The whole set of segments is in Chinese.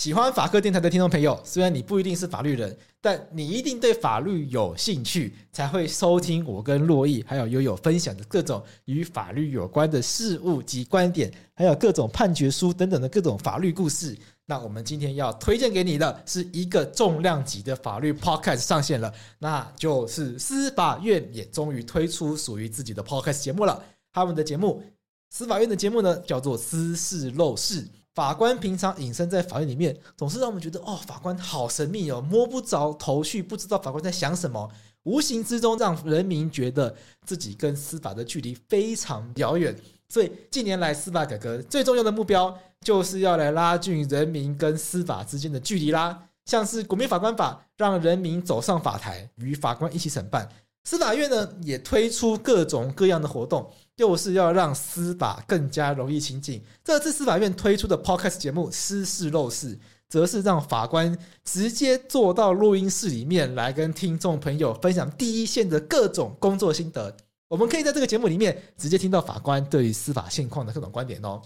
喜欢法客电台的听众朋友，虽然你不一定是法律人，但你一定对法律有兴趣，才会收听我跟珞亦还有悠悠分享的各种与法律有关的事物及观点，还有各种判决书等等的各种法律故事。那我们今天要推荐给你的是一个重量级的法律 podcast 上线了，那就是司法院也终于推出属于自己的 podcast 节目了。他们的节目，司法院的节目呢，叫做《私事陋室》。法官平常隐身在法院里面，总是让我们觉得哦，法官好神秘哦，摸不着头绪，不知道法官在想什么，无形之中让人民觉得自己跟司法的距离非常遥远。所以近年来司法改革最重要的目标，就是要来拉近人民跟司法之间的距离啦。像是《国民法官法》，让人民走上法台，与法官一起审判。司法院呢，也推出各种各样的活动，就是要让司法更加容易亲近。这次司法院推出的 Podcast 节目《私事陋室》，则是让法官直接坐到录音室里面来跟听众朋友分享第一线的各种工作心得。我们可以在这个节目里面直接听到法官对于司法现况的各种观点哦。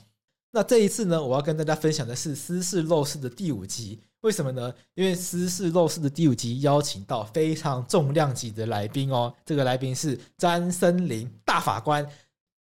那这一次呢，我要跟大家分享的是《私事陋室》的第五集。为什么呢？因为《司事陋室》的第五集邀请到非常重量级的来宾哦，这个来宾是詹森林大法官。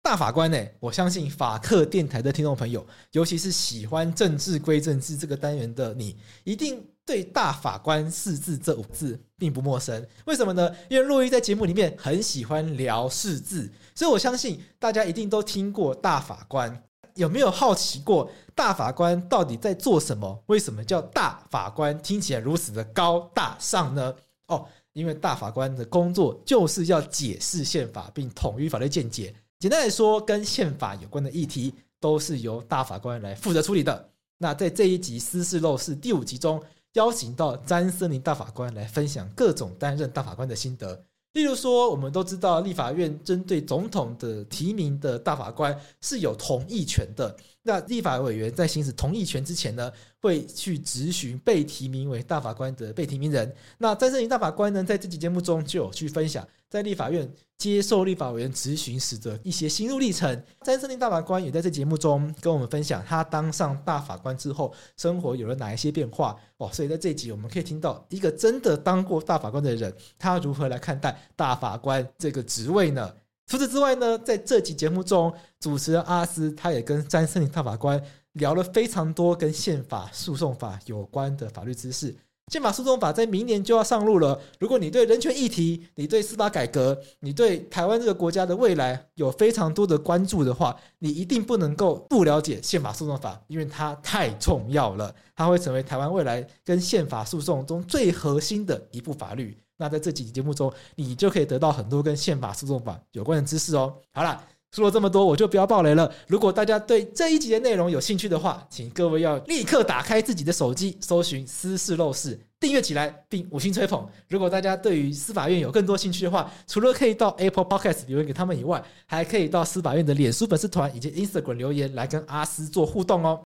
大法官呢，我相信法客电台的听众朋友，尤其是喜欢政治归政治这个单元的你，一定对“大法官”四字这五字并不陌生。为什么呢？因为洛伊在节目里面很喜欢聊四字，所以我相信大家一定都听过大法官。有没有好奇过大法官到底在做什么？为什么叫大法官？听起来如此的高大上呢？哦，因为大法官的工作就是要解释宪法并统一法律见解。简单来说，跟宪法有关的议题都是由大法官来负责处理的。那在这一集《私事陋室》第五集中，邀请到詹森林大法官来分享各种担任大法官的心得。例如说，我们都知道立法院针对总统的提名的大法官是有同意权的。那立法委员在行使同意权之前呢，会去质询被提名为大法官的被提名人。那詹森林大法官呢，在这期节目中就有去分享在立法院接受立法委员质询时的一些心路历程。詹森林大法官也在这节目中跟我们分享他当上大法官之后生活有了哪一些变化哦。所以在这集我们可以听到一个真的当过大法官的人，他如何来看待大法官这个职位呢？除此之外呢，在这期节目中，主持人阿斯他也跟詹森林大法官聊了非常多跟宪法诉讼法有关的法律知识。宪法诉讼法在明年就要上路了。如果你对人权议题、你对司法改革、你对台湾这个国家的未来有非常多的关注的话，你一定不能够不了解宪法诉讼法，因为它太重要了。它会成为台湾未来跟宪法诉讼中最核心的一部法律。那在这几集节目中，你就可以得到很多跟宪法诉讼法有关的知识哦。好了。说了这么多，我就不要爆雷了。如果大家对这一集的内容有兴趣的话，请各位要立刻打开自己的手机，搜寻《私事陋室》，订阅起来，并五星吹捧。如果大家对于司法院有更多兴趣的话，除了可以到 Apple Podcast 留言给他们以外，还可以到司法院的脸书粉丝团以及 Instagram 留言来跟阿斯做互动哦。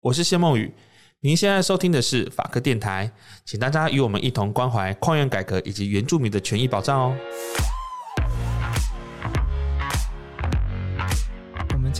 我是谢梦雨，您现在收听的是法客电台，请大家与我们一同关怀矿院改革以及原住民的权益保障哦。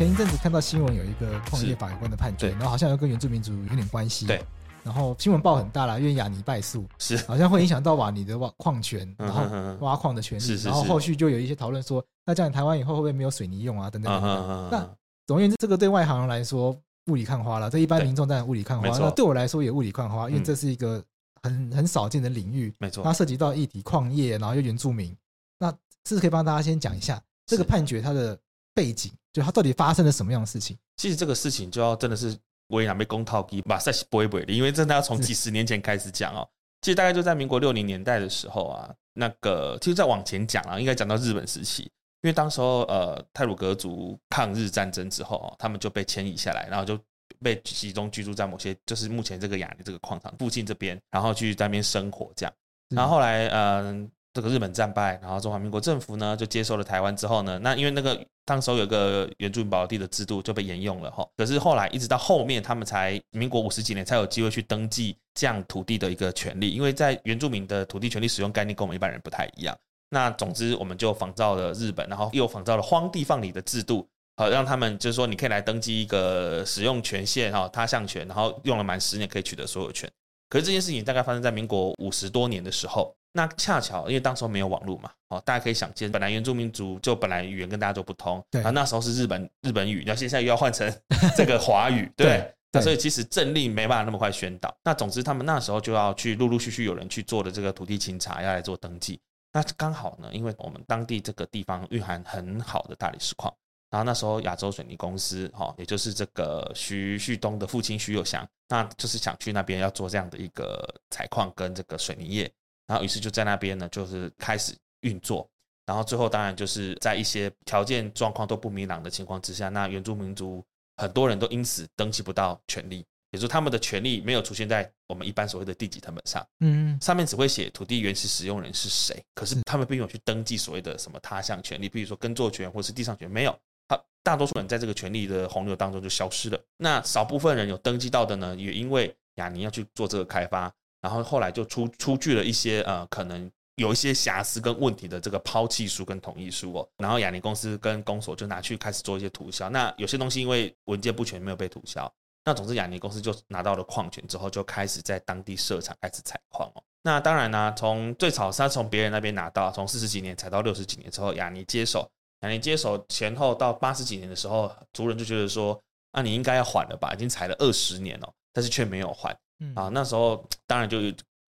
前一阵子看到新闻，有一个矿业法有关的判决，然后好像又跟原住民族有点关系。对，然后新闻报很大啦，因为雅尼败诉，是好像会影响到瓦尼的挖矿权，然后挖矿的权利。然后后续就有一些讨论说，那这样台湾以后会不会没有水泥用啊？等等等等。那总而言之，这个对外行人来说雾里看花了，这一般民众当然雾里看花。那对我来说也雾里看花，因为这是一个很很少见的领域。没错，它涉及到议题矿业，然后又原住民。那是不是可以帮大家先讲一下这个判决它的背景？就他到底发生了什么样的事情？其实这个事情就要真的是为难被公套机马赛西不会不会的，因为真的要从几十年前开始讲哦。其实大概就在民国六零年代的时候啊，那个其实再往前讲啊，应该讲到日本时期，因为当时候呃泰鲁格族抗日战争之后，他们就被迁移下来，然后就被集中居住在某些就是目前这个亚泥这个矿场附近这边，然后去在那边生活这样。然后后来嗯、呃，这个日本战败，然后中华民国政府呢就接收了台湾之后呢，那因为那个。当时候有个原住民保地的制度就被沿用了哈，可是后来一直到后面，他们才民国五十几年才有机会去登记这样土地的一个权利，因为在原住民的土地权利使用概念跟我们一般人不太一样。那总之我们就仿照了日本，然后又仿照了荒地放领的制度，好让他们就是说你可以来登记一个使用权限哈，他项权，然后用了满十年可以取得所有权。可是这件事情大概发生在民国五十多年的时候，那恰巧因为当时候没有网络嘛，哦，大家可以想见，本来原住民族就本来语言跟大家就不通，对，然后那时候是日本日本语，那现在又要换成这个华语，对，对，那所以其实政令没办法那么快宣导。那总之他们那时候就要去陆陆续续有人去做的这个土地清查，要来做登记。那刚好呢，因为我们当地这个地方蕴含很好的大理石矿。然后那时候亚洲水泥公司，哈，也就是这个徐旭东的父亲徐有祥，那就是想去那边要做这样的一个采矿跟这个水泥业，然后于是就在那边呢，就是开始运作，然后最后当然就是在一些条件状况都不明朗的情况之下，那原住民族很多人都因此登记不到权利，也就是他们的权利没有出现在我们一般所谓的地籍成本上，嗯，上面只会写土地原始使用人是谁，可是他们并没有去登记所谓的什么他项权利，比如说耕作权或是地上权没有。大多数人在这个权利的洪流当中就消失了。那少部分人有登记到的呢，也因为雅尼要去做这个开发，然后后来就出出具了一些呃可能有一些瑕疵跟问题的这个抛弃书跟同意书哦。然后雅尼公司跟公所就拿去开始做一些涂销。那有些东西因为文件不全没有被涂销。那总之雅尼公司就拿到了矿权之后，就开始在当地设厂开始采矿哦。那当然呢、啊，从最早是他从别人那边拿到，从四十几年采到六十几年之后，雅尼接手。那你接手前后到八十几年的时候，族人就觉得说，那、啊、你应该要缓了吧？已经采了二十年了，但是却没有还。啊，那时候当然就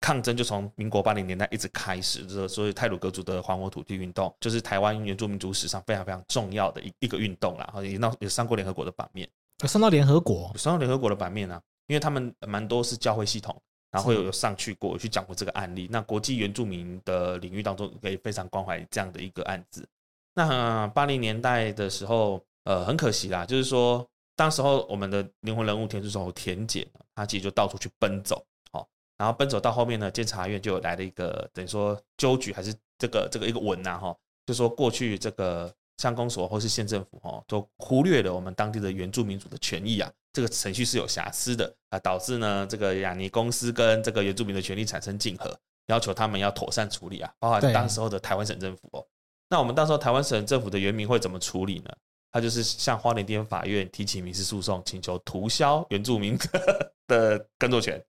抗争就从民国八零年代一直开始，这所以泰鲁格族的还我土地运动，就是台湾原住民族史上非常非常重要的一一个运动啦。然后也闹也上过联合国的版面，上到联合国，上到联合国的版面啊，因为他们蛮多是教会系统，然后有有上去过，去讲过这个案例。那国际原住民的领域当中，可以非常关怀这样的一个案子。那八零年代的时候，呃，很可惜啦，就是说，当时候我们的灵魂人物田书手田姐，他其实就到处去奔走，好，然后奔走到后面呢，监察院就有来了一个等于说纠举还是这个这个一个文呐，哈，就说过去这个乡公所或是县政府，哈，都忽略了我们当地的原住民族的权益啊，这个程序是有瑕疵的啊，导致呢这个雅尼公司跟这个原住民的权利产生竞合，要求他们要妥善处理啊，包括当时候的台湾省政府哦。那我们到时候台湾省政府的原民会怎么处理呢？他就是向花莲地方法院提起民事诉讼，请求涂销原住民 的耕作权。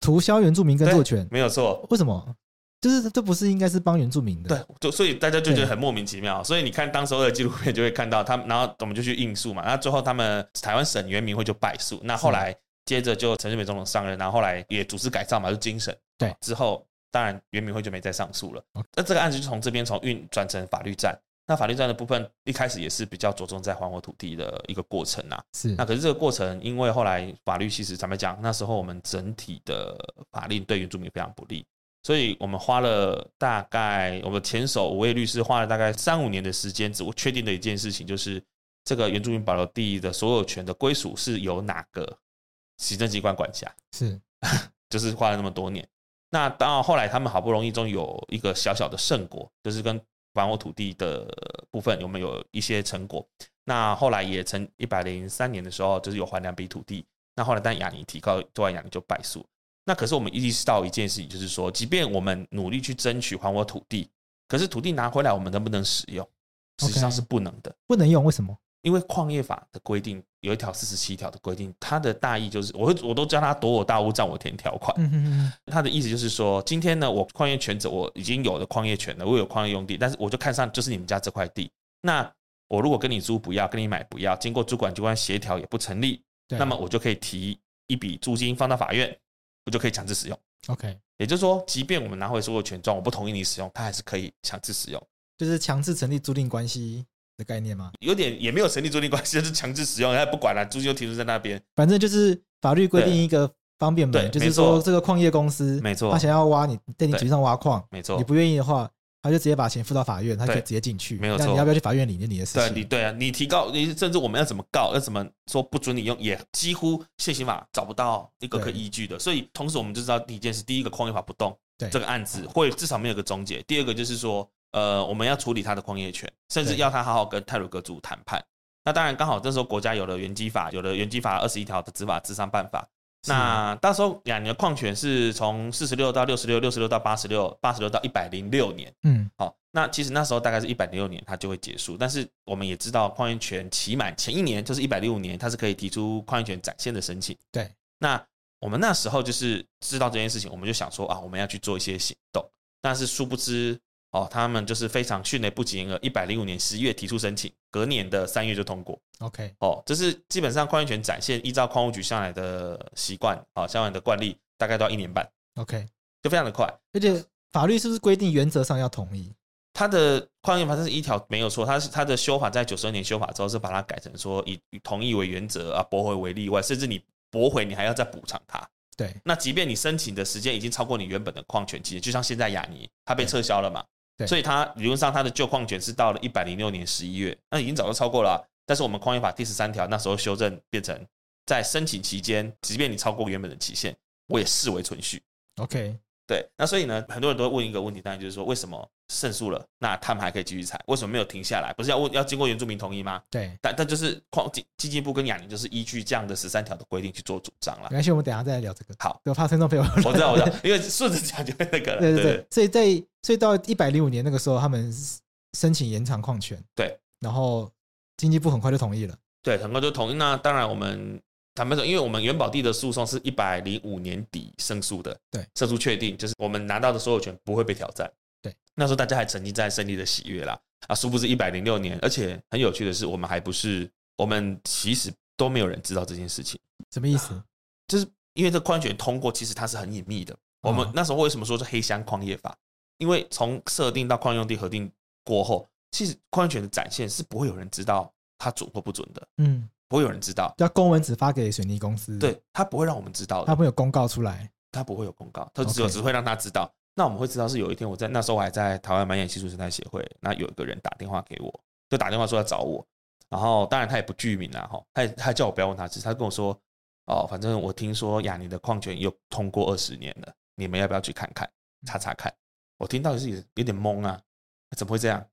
涂销原住民耕作权没有错。为什么？就是这不是应该是帮原住民的？对，就所以大家就觉得很莫名其妙。所以你看当时候的纪录片就会看到他们，然后我们就去应诉嘛。那最后他们台湾省原民会就败诉。那后来接着就陈水扁总统上任，然后后来也组织改造嘛，就精神对之后。当然，原民会就没再上诉了。那这个案子就从这边从运转成法律战。那法律战的部分一开始也是比较着重在还我土地的一个过程啊。是。那可是这个过程，因为后来法律其实咱们讲，那时候我们整体的法令对原住民非常不利，所以我们花了大概我们前手五位律师花了大概三五年的时间，只我确定的一件事情就是这个原住民保留地的所有权的归属是由哪个行政机关管辖？是，就是花了那么多年。那到后来，他们好不容易终于有一个小小的胜果，就是跟还我土地的部分有没有一些成果？那后来也曾一百零三年的时候，就是有还两笔土地。那后来但雅尼提高，做完雅尼就败诉。那可是我们意识到一件事情，就是说，即便我们努力去争取还我土地，可是土地拿回来，我们能不能使用？实际上是不能的，不能用。为什么？因为矿业法的规定有一条四十七条的规定，它的大意就是，我会我都叫他夺我大屋占我田条款。它的意思就是说，今天呢，我矿业权者我已经有了矿业权了，我有矿业用地，但是我就看上就是你们家这块地。那我如果跟你租不要，跟你买不要，经过主管机关协调也不成立，那么我就可以提一笔租金放到法院，我就可以强制使用。OK，也就是说，即便我们拿回所有权状，我不同意你使用，它还是可以强制使用，就是强制成立租赁关系。的概念吗？有点也没有成立租赁关系，就是强制使用，他不管了，租金就停留在那边。反正就是法律规定一个方便门，就是说这个矿业公司，没错，他想要挖你在你局上挖矿，没错，你不愿意的话，他就直接把钱付到法院，他可以直接进去，没有错。你要不要去法院理？那你的事情。对，你对啊，你提告，你甚至我们要怎么告，要怎么说不准你用，也几乎现行法找不到一个可以依据的。所以同时我们就知道第一件事，第一个矿业法不动，对这个案子会至少没有个终结。第二个就是说。呃，我们要处理他的矿业权，甚至要他好好跟泰鲁格族谈判。那当然，刚好这时候国家有了原基法，有了原基法二十一条的执法咨商办法。那到时候两年的矿权是从四十六到六十六，六十六到八十六，八十六到一百零六年。嗯，好，那其实那时候大概是一百零六年它就会结束，但是我们也知道矿业权期满前一年就是一百零五年，它是可以提出矿业权展现的申请。对，那我们那时候就是知道这件事情，我们就想说啊，我们要去做一些行动，但是殊不知。哦，他们就是非常迅雷不及掩耳，一百零五年十一月提出申请，隔年的三月就通过。OK，哦，这是基本上矿业权展现，依照矿务局向来的习惯，啊、哦，向来的惯例，大概都要一年半。OK，就非常的快。而且法律是不是规定原则上要同意？它的矿业法这是一条没有错，它是它的修法在九十二年修法之后是把它改成说以同意为原则啊，驳回为例外，甚至你驳回你还要再补偿它。对，那即便你申请的时间已经超过你原本的矿权期，就像现在雅尼它被撤销了嘛。所以它理论上它的旧矿权是到了一百零六年十一月，那已经早就超过了啊。但是我们矿业法第十三条那时候修正变成，在申请期间，即便你超过原本的期限，我也视为存续。OK，对。那所以呢，很多人都会问一个问题，当然就是说，为什么胜诉了，那他们还可以继续采？为什么没有停下来？不是要问要经过原住民同意吗？对。但但就是矿经经济部跟亚泥就是依据这样的十三条的规定去做主张了。没关系，我们等一下再来聊这个。好，我怕听众朋友。我知道，我知道，因为顺着讲就会那个了。对对对。所以在所以到一百零五年那个时候，他们申请延长矿权，对，然后经济部很快就同意了，对，很快就同意。那当然，我们坦白说，因为我们元宝地的诉讼是一百零五年底胜诉的，对，胜诉确定，就是我们拿到的所有权不会被挑战，对。那时候大家还沉浸在胜利的喜悦啦，啊，殊不知一百零六年，而且很有趣的是，我们还不是，我们其实都没有人知道这件事情，什么意思？就是因为这矿权通过，其实它是很隐秘的。我们那时候为什么说是黑箱矿业法？因为从设定到矿用地核定过后，其实矿权的展现是不会有人知道它准或不准的，嗯，不会有人知道。要公文只发给水泥公司，对，他不会让我们知道的，他不会有公告出来，他不会有公告，他只有只会让他知道。那我们会知道是有一天我在那时候我还在台湾满眼技术生态协会，那有一个人打电话给我，就打电话说要找我，然后当然他也不具名啊，哈，他他叫我不要问他，只是他跟我说，哦，反正我听说亚泥的矿权又通过二十年了，你们要不要去看看，查查看？我听到是有点懵啊，怎么会这样？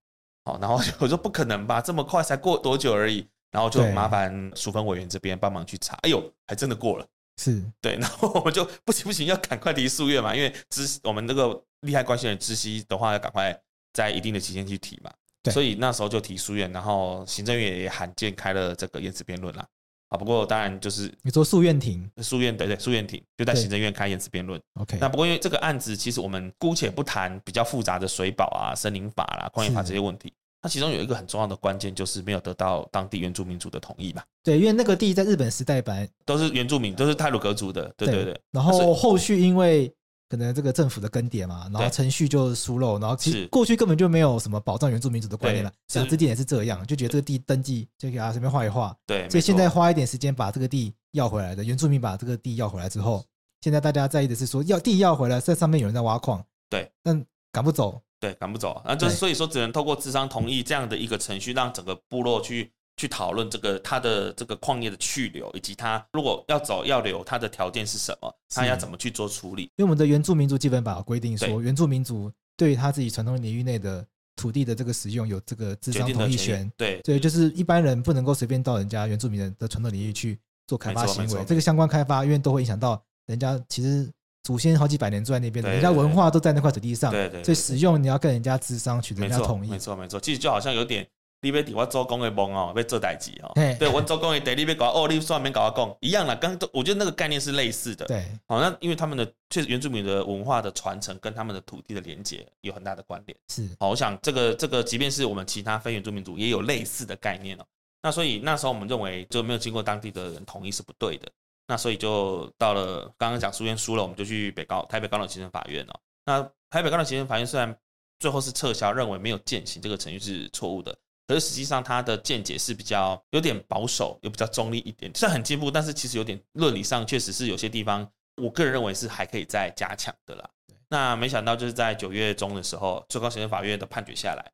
好，然后我 说不可能吧，这么快才过多久而已，然后就麻烦淑芬委员这边帮忙去查。哎呦，还真的过了，是。对，然后我们就不行不行，要赶快提诉愿嘛，因为知我们那个利害关系人知悉的话，要赶快在一定的期间去提嘛。对，所以那时候就提诉愿，然后行政院也罕见开了这个言词辩论啦。啊，不过当然就是你说诉愿庭，诉愿对对，诉愿庭就在行政院开言词辩论。OK，那不过因为这个案子，其实我们姑且不谈比较复杂的水保啊、森林法啦、矿业法这些问题，它其中有一个很重要的关键，就是没有得到当地原住民族的同意嘛。对，因为那个地在日本时代本来都是原住民，都是泰鲁格族的。对对对。然后后续因为。可能这个政府的更迭嘛，然后程序就疏漏，然后其实过去根本就没有什么保障原住民族的观念了。想这地也是这样，就觉得这个地登记就给他随便画一画。对，所以现在花一点时间把这个地要回来的原住民把这个地要回来之后，现在大家在意的是说要地要回来，在上面有人在挖矿。对，但赶不走。对，赶不走。那就是所以说只能透过智商同意这样的一个程序，让整个部落去。去讨论这个他的这个矿业的去留，以及他如果要走要留，他的条件是什么？他要怎么去做处理？因为我们的原住民族基本法规定说，原住民族对于他自己传统领域内的土地的这个使用有这个智商同意权。对对，就是一般人不能够随便到人家原住民的传统领域去做开发行为。这个相关开发，因为都会影响到人家其实祖先好几百年住在那边的，人家文化都在那块土地上。对对，所以使用你要跟人家智商取得人家同意。没错没错，其实就好像有点。你别替我做工的梦哦，被做代志哦。对，我做工的，你别搞哦，你算没搞我讲一样啦。刚我觉得那个概念是类似的。对，好，那因为他们的确实原住民的文化的传承跟他们的土地的连接有很大的关联。是，好，我想这个这个，即便是我们其他非原住民族也有类似的概念哦。那所以那时候我们认为就没有经过当地的人同意是不对的。那所以就到了刚刚讲书院输了，我们就去北高台北高等行政法院哦。那台北高等行政法院虽然最后是撤销，认为没有践行这个程序是错误的。可是实际上，他的见解是比较有点保守，又比较中立一点，虽然很进步，但是其实有点论理上确实是有些地方，我个人认为是还可以再加强的啦。那没想到就是在九月中的时候，最高行政法院的判决下来，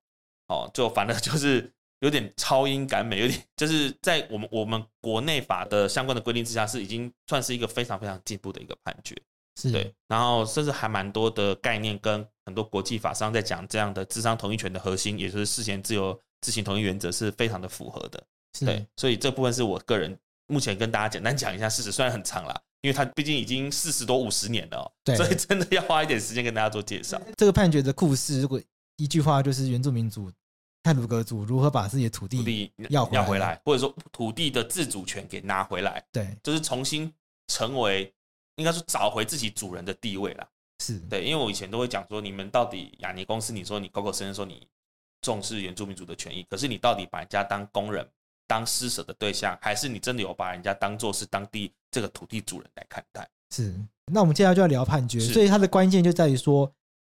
哦，就反正 就是有点超英赶美，有点 就是在我们我们国内法的相关的规定之下，是已经算是一个非常非常进步的一个判决。是对，然后甚至还蛮多的概念跟很多国际法上在讲这样的智商同意权的核心，也就是事前自由。自行同意原则是非常的符合的，对，所以这部分是我个人目前跟大家简单讲一下事实，虽然很长啦，因为它毕竟已经四十多五十年了，对，所以真的要花一点时间跟大家做介绍。这个判决的故事，如果一句话就是原住民族太鲁阁族如何把自己的土地要要回来，或者说土地的自主权给拿回来，对，就是重新成为，应该说找回自己主人的地位啦。是对，因为我以前都会讲说，你们到底雅尼公司，你说你口口声声说你重视原住民族的权益，可是你到底把人家当工人？当施舍的对象，还是你真的有把人家当做是当地这个土地主人来看待？是。那我们接下来就要聊判决，所以它的关键就在于说，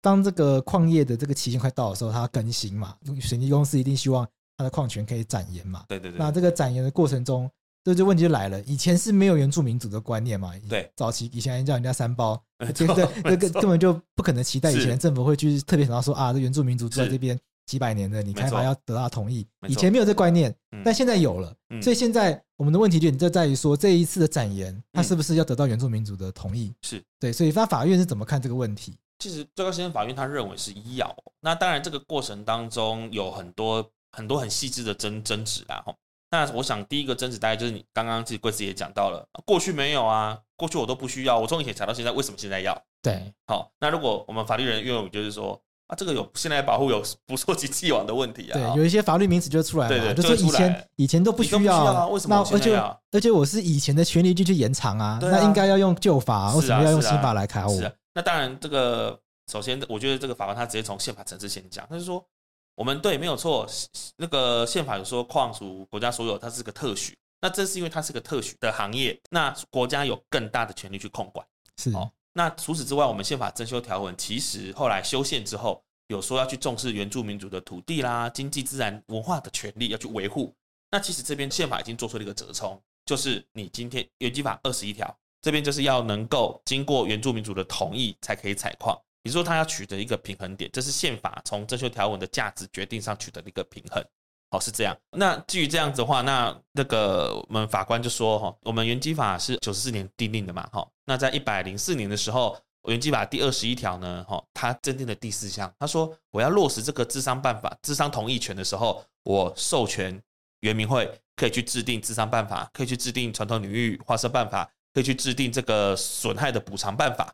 当这个矿业的这个期限快到的时候，它要更新嘛。水泥公司一定希望它的矿权可以展延嘛。对对对。那这个展延的过程中，这就问题就来了。以前是没有原住民族的观念嘛？对。早期以前叫人家三包，对对，这个根本就不可能期待以前政府会去特别想到说啊，这原住民族住在这边。几百年的，你开发要得到同意，以前没有这观念，但现在有了，所以现在我们的问题就就在于说，这一次的展延，它是不是要得到原住民族的同意？是对，所以那法院是怎么看这个问题？其实最高行政法院他认为是要，那当然这个过程当中有很多很多很细致的争争执啦。哈。那我想第一个争执大概就是你刚刚自己贵司也讲到了，过去没有啊，过去我都不需要，我从以前查到现在，为什么现在要？对，好，那如果我们法律人愿意，就是说。啊，这个有现在保护有不溯及既往的问题啊。对，有一些法律名词就出来了，对对，就是以前以前都不需要，啊，为什么？那而且而且我是以前的权利就去延长啊，啊那应该要用旧法，为什么要用新法来开我？是啊，那当然，这个首先我觉得这个法官他直接从宪法层次先讲，他就说我们对没有错，那个宪法有说矿属国家所有，它是个特许，那这是因为它是个特许的行业，那国家有更大的权利去控管。是哦。那除此之外，我们宪法增修条文其实后来修宪之后，有说要去重视原住民族的土地啦、经济、自然、文化的权利，要去维护。那其实这边宪法已经做出了一个折冲，就是你今天原基法二十一条这边就是要能够经过原住民族的同意才可以采矿，也就是说他要取得一个平衡点，这是宪法从征修条文的价值决定上取得一个平衡。好，是这样。那基于这样子的话，那那个我们法官就说哈，我们原基法是九十四年订定的嘛，哈，那在一百零四年的时候，原基法第二十一条呢，哈，它增订的第四项，他说我要落实这个智商办法、智商同意权的时候，我授权原民会可以去制定智商办法，可以去制定传统领域划设办法，可以去制定这个损害的补偿办法。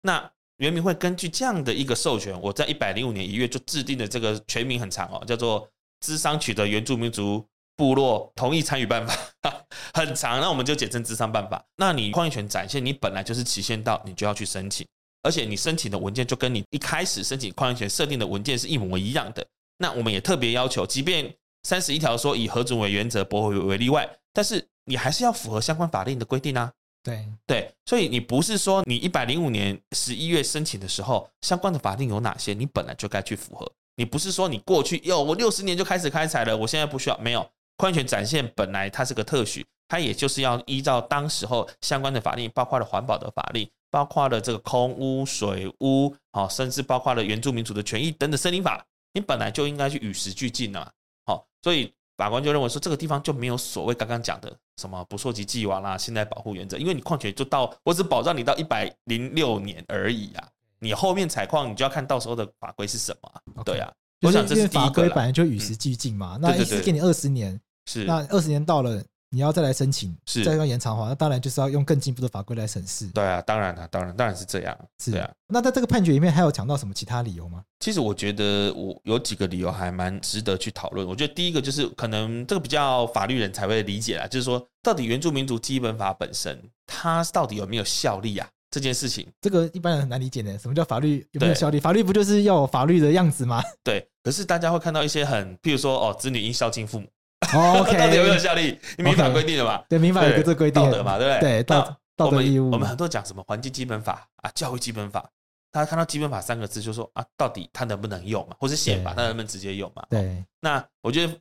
那原民会根据这样的一个授权，我在一百零五年一月就制定的这个全名很长哦，叫做。咨商取得原住民族部落同意参与办法 很长，那我们就简称咨商办法。那你矿业权展现，你本来就是期限到，你就要去申请，而且你申请的文件就跟你一开始申请矿业权设定的文件是一模一样的。那我们也特别要求，即便三十一条说以核准为原则，驳回为例外，但是你还是要符合相关法令的规定啊。对对，所以你不是说你一百零五年十一月申请的时候，相关的法令有哪些，你本来就该去符合。你不是说你过去哟，我六十年就开始开采了，我现在不需要？没有，矿业权展现本来它是个特许，它也就是要依照当时候相关的法令，包括了环保的法令，包括了这个空污、水污，好，甚至包括了原住民族的权益等等森林法，你本来就应该去与时俱进的，好，所以法官就认为说这个地方就没有所谓刚刚讲的什么不溯及既往啦，现在保护原则，因为你矿权就到，我只保障你到一百零六年而已啊。你后面采矿，你就要看到时候的法规是什么。对啊，我想这是法规本来就与时俱进嘛。那一次给你二十年，是那二十年到了，你要再来申请，是再要延长的话，那当然就是要用更进步的法规来审视。对啊，当然了，当然当然是这样。是啊。那在这个判决里面还有讲到什么其他理由吗？其实我觉得我有几个理由还蛮值得去讨论。我觉得第一个就是可能这个比较法律人才会理解啦，就是说到底原住民族基本法本身它到底有没有效力啊？这件事情，这个一般人很难理解的。什么叫法律有没有效力？法律不就是要有法律的样子吗？对。可是大家会看到一些很，譬如说，哦，子女应孝敬父母。OK，到底有没有效力？民法规定的嘛？对，民法有个这规定，道德嘛，对不对？对，道道德义务。我们很多讲什么环境基本法啊，教育基本法，大家看到基本法三个字就说啊，到底它能不能用嘛？或是宪法它能不能直接用嘛？对。那我觉得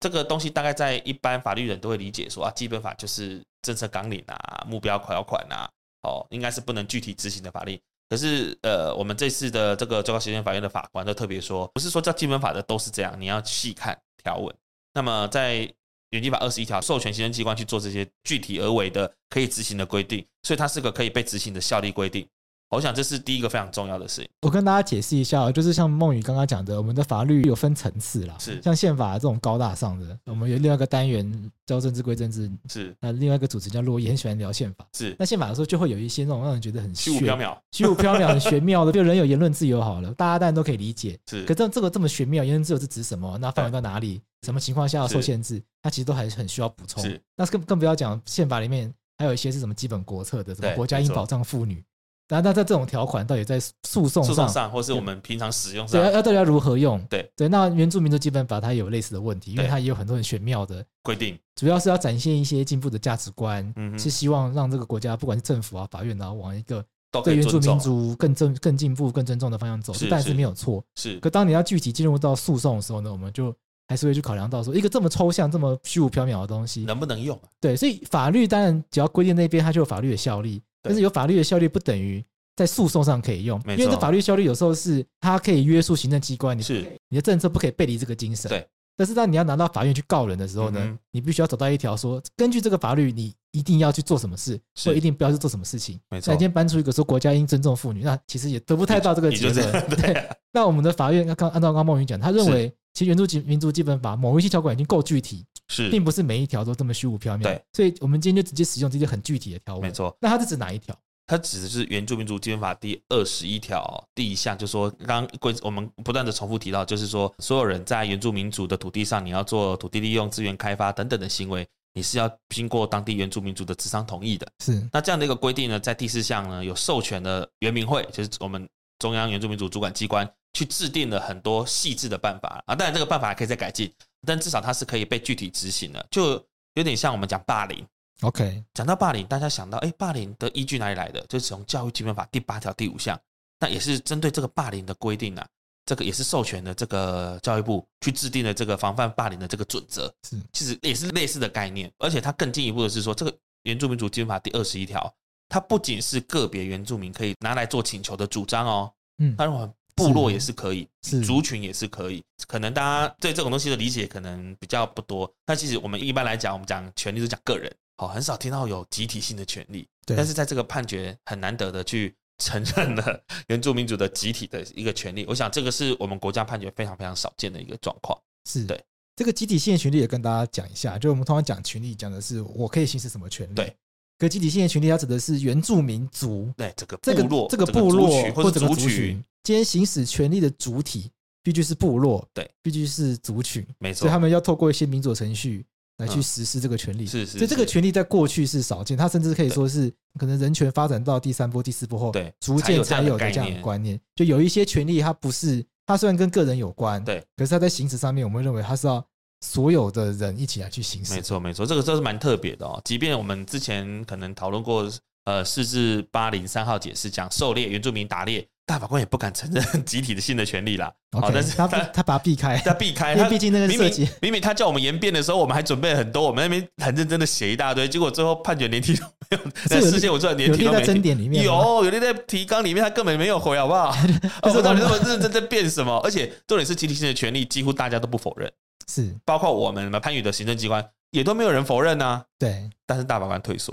这个东西大概在一般法律人都会理解说啊，基本法就是政策纲领啊，目标条款啊。哦，应该是不能具体执行的法律。可是，呃，我们这次的这个最高行政法院的法官都特别说，不是说叫基本法的都是这样，你要细看条文。那么，在原基法二十一条授权行政机关去做这些具体而为的可以执行的规定，所以它是个可以被执行的效力规定。我想这是第一个非常重要的事情。我跟大家解释一下，就是像梦雨刚刚讲的，我们的法律有分层次啦，是像宪法这种高大上的，我们有另外一个单元叫政治归政治，是那另外一个主持叫洛伊，很喜欢聊宪法。是那宪法的时候就会有一些那种让人觉得很虚无缥缈、虚无缥缈、很玄妙的，就人有言论自由好了，大家当然都可以理解。是，可这这个这么玄妙，言论自由是指什么？那范围到哪里？什么情况下要受限制？它其实都还是很需要补充。是，那更更不要讲宪法里面还有一些是什么基本国策的，什么国家应保障妇女。那那在这种条款到底在诉讼上，上，或是我们平常使用上，对，要到底要如何用？对对，那原住民族基本法它也有类似的问题，因为它也有很多很玄妙的规定，主要是要展现一些进步的价值观，嗯，是希望让这个国家不管是政府啊、法院啊，往一个对原住民族更正、更进步、更尊重的方向走，是但是没有错。是，可当你要具体进入到诉讼的时候呢，我们就还是会去考量到说，一个这么抽象、这么虚无缥缈的东西能不能用？对，所以法律当然只要规定那边，它就有法律的效力，但是有法律的效力不等于。在诉讼上可以用，因为这法律效力有时候是它可以约束行政机关，你是你的政策不可以背离这个精神。对，但是当你要拿到法院去告人的时候呢，你必须要走到一条说，根据这个法律，你一定要去做什么事，或一定不要去做什么事情。没错。那今天搬出一个说国家应尊重妇女，那其实也得不太到这个结论。对。那我们的法院刚按照刚刚孟云讲，他认为其实原住民族基本法某一些条款已经够具体，是，并不是每一条都这么虚无缥缈。对。所以我们今天就直接使用这些很具体的条文。没错。那它是指哪一条？它指的是《原住民族基本法》第二十一条第一项，就是说，刚刚规我们不断的重复提到，就是说，所有人在原住民族的土地上，你要做土地利用、资源开发等等的行为，你是要经过当地原住民族的智商同意的。是。那这样的一个规定呢，在第四项呢，有授权的原民会，就是我们中央原住民族主管机关，去制定了很多细致的办法啊。当然，这个办法还可以再改进，但至少它是可以被具体执行的，就有点像我们讲霸凌。OK，讲到霸凌，大家想到，哎，霸凌的依据哪里来的？就是从《教育基本法》第八条第五项，那也是针对这个霸凌的规定啊。这个也是授权的这个教育部去制定的这个防范霸凌的这个准则，是其实也是类似的概念。而且它更进一步的是说，这个《原住民族基本法》第二十一条，它不仅是个别原住民可以拿来做请求的主张哦，嗯，当然部落也是可以，族群也是可以。可能大家对这种东西的理解可能比较不多，但其实我们一般来讲，我们讲权利是讲个人。好，很少听到有集体性的权利，对。但是在这个判决很难得的去承认了 原住民族的集体的一个权利，我想这个是我们国家判决非常非常少见的一个状况。是对这个集体性的权利也跟大家讲一下，就我们通常讲权利讲的是我可以行使什么权利，对。可集体性的权利它指的是原住民族，对这个部落，这个部落或者族群，今天行使权利的主体必须是部落，对，必须是族群，没错。所以他们要透过一些民主程序。来去实施这个权利，是是，所以这个权利在过去是少见，它甚至可以说是可能人权发展到第三波、第四波后，对，逐渐才有的这样的观念。就有一些权利，它不是，它虽然跟个人有关，对，可是它在行使上面，我们认为它是要所有的人一起来去行使。没错，没错，这个这是蛮特别的哦。即便我们之前可能讨论过，呃，四至八零三号解释讲狩猎原住民打猎。大法官也不敢承认 集体的性的权利啦。好，但是他他把它避开，他避开，因为毕竟那个涉及，明明他叫我们言辩的时候，我们还准备了很多，我们那边很认真的写一大堆，结果最后判决连题都没有。在事先我知道连题都没有。有有列在提纲里面，他根本没有回，好不好？我不知道你那么认真在辩什么，而且重点是集体性的权利，几乎大家都不否认，是包括我们潘宇的行政机关也都没有人否认啊。对，但是大法官退缩，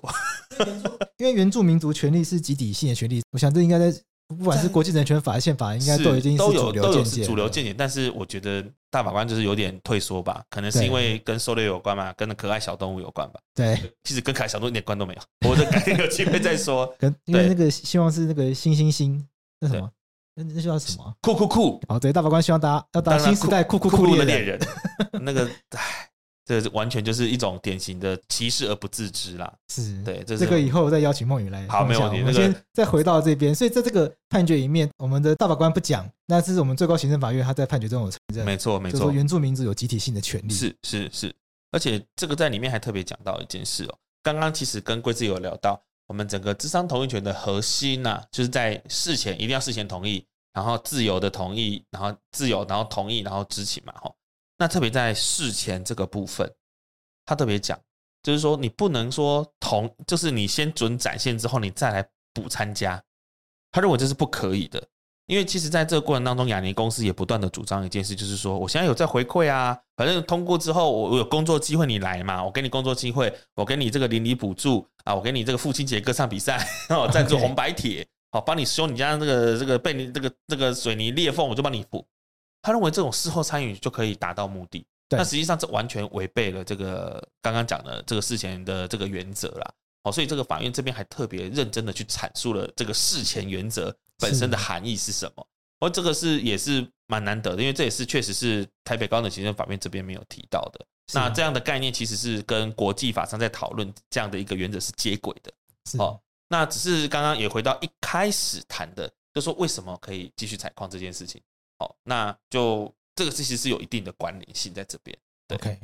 因为原住民族权利是集体性的权利，我想这应该在。不管是国际人权法、宪法，应该都已经是主流见解。主流见解，但是我觉得大法官就是有点退缩吧，可能是因为跟狩猎有关嘛，跟可爱小动物有关吧。对，其实跟可爱小动物一点关都没有。我这改天有机会再说。跟因为那个希望是那个星星星，那什么？那那叫什么？酷酷酷！哦，对，大法官希望大家要当新时代酷酷酷的猎人。那个，唉。这完全就是一种典型的歧视而不自知啦。是对，这这个以后我再邀请孟雨来。好，没有问题。我们先再回到这边，所以在这个判决里面，我们的大法官不讲，那这是我们最高行政法院他在判决中有承认。没错，没错。原住民族有集体性的权利。是是是，而且这个在里面还特别讲到一件事哦。刚刚其实跟贵志有聊到，我们整个智商同意权的核心呐，就是在事前一定要事前同意，然后自由的同意，然后自由，然后同意，然后知情嘛，哈。那特别在事前这个部分。他特别讲，就是说你不能说同，就是你先准展现之后，你再来补参加。他认为这是不可以的，因为其实在这个过程当中，雅尼公司也不断的主张一件事，就是说我现在有在回馈啊，反正通过之后，我我有工作机会，你来嘛，我给你工作机会，我给你这个邻里补助啊，我给你这个父亲节歌唱比赛，赞助红白帖好，帮你修你家这个这个被你这个这个水泥裂缝，我就帮你补。他认为这种事后参与就可以达到目的，但实际上这完全违背了这个刚刚讲的这个事前的这个原则啦。哦，所以这个法院这边还特别认真的去阐述了这个事前原则本身的含义是什么。哦这个是也是蛮难得的，因为这也是确实是台北高等行政法院这边没有提到的。那这样的概念其实是跟国际法上在讨论这样的一个原则是接轨的。哦。那只是刚刚也回到一开始谈的，就说为什么可以继续采矿这件事情。好，那就这个事情是有一定的关联性在这边。对，OK。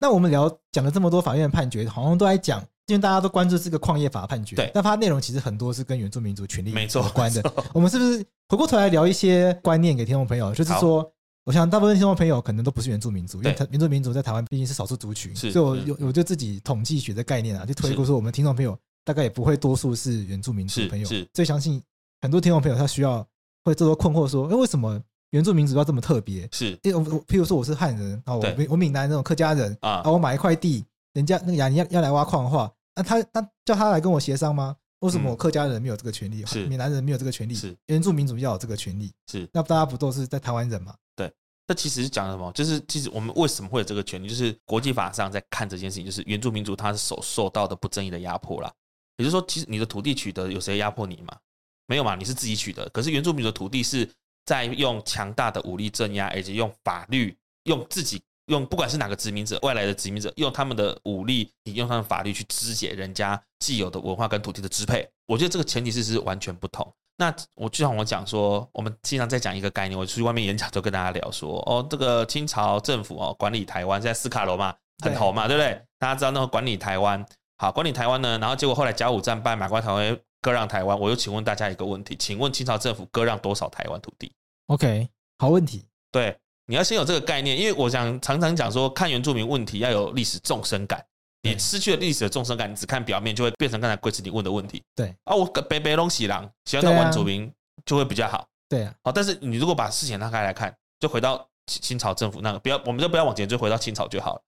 那我们聊讲了这么多法院的判决，好像都在讲，因为大家都关注这个矿业法判决。对，但它内容其实很多是跟原住民族权利有关的。我们是不是回过头来聊一些观念给听众朋友？就是说，我想大部分听众朋友可能都不是原住民族，因为原住民族在台湾毕竟是少数族群，所以我有我就自己统计学的概念啊，就推估说我们听众朋友。大概也不会多数是原住民族朋友，所以相信很多听众朋友他需要会这多困惑说，哎，为什么原住民族要这么特别？是，因为我譬如说我是汉人啊，我我闽南那种客家人啊，我买一块地，人家那个雅尼要要来挖矿的话，那他那叫他来跟我协商吗？为什么我客家人没有这个权利？是，闽南人没有这个权利？是，原住民族要有这个权利？是，那大家不都是在台湾人吗？对，那其实讲什么？就是其实我们为什么会有这个权利？就是国际法上在看这件事情，就是原住民族他是受受到的不正义的压迫啦。也就是说，其实你的土地取得有谁压迫你吗？没有嘛，你是自己取得。可是原住民族的土地是在用强大的武力镇压，以及用法律，用自己用不管是哪个殖民者，外来的殖民者，用他们的武力，你用他们的法律去肢解人家既有的文化跟土地的支配。我觉得这个前提是是完全不同。那我就像我讲说，我们经常在讲一个概念，我出去外面演讲就跟大家聊说，哦，这个清朝政府哦管理台湾，现在斯卡罗嘛很红嘛，对不对？大家知道那个管理台湾。好，管理台湾呢，然后结果后来甲午战败，马关条约割让台湾。我又请问大家一个问题，请问清朝政府割让多少台湾土地？OK，好问题。对，你要先有这个概念，因为我想常常讲说，看原住民问题要有历史纵深感。你失去了历史的纵深感，你只看表面，就会变成刚才贵子你问的问题。对啊，我北北龙喜郎喜欢的原住民就会比较好。对啊，好，但是你如果把事情拉开来看，就回到清朝政府那个，不要，我们就不要往前，就回到清朝就好了。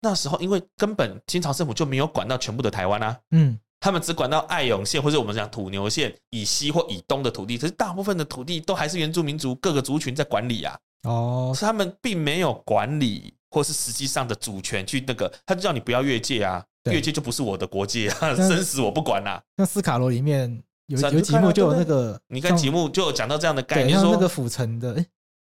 那时候，因为根本清朝政府就没有管到全部的台湾啊，嗯，他们只管到爱永县或者我们讲土牛县以西或以东的土地，可是大部分的土地都还是原住民族各个族群在管理啊。哦，是他们并没有管理或是实际上的主权去那个，他就叫你不要越界啊，越界就不是我的国界啊，生死我不管啊。那斯卡罗里面有有几幕就有那个，你看几幕就有讲到这样的概念，说那个府城的。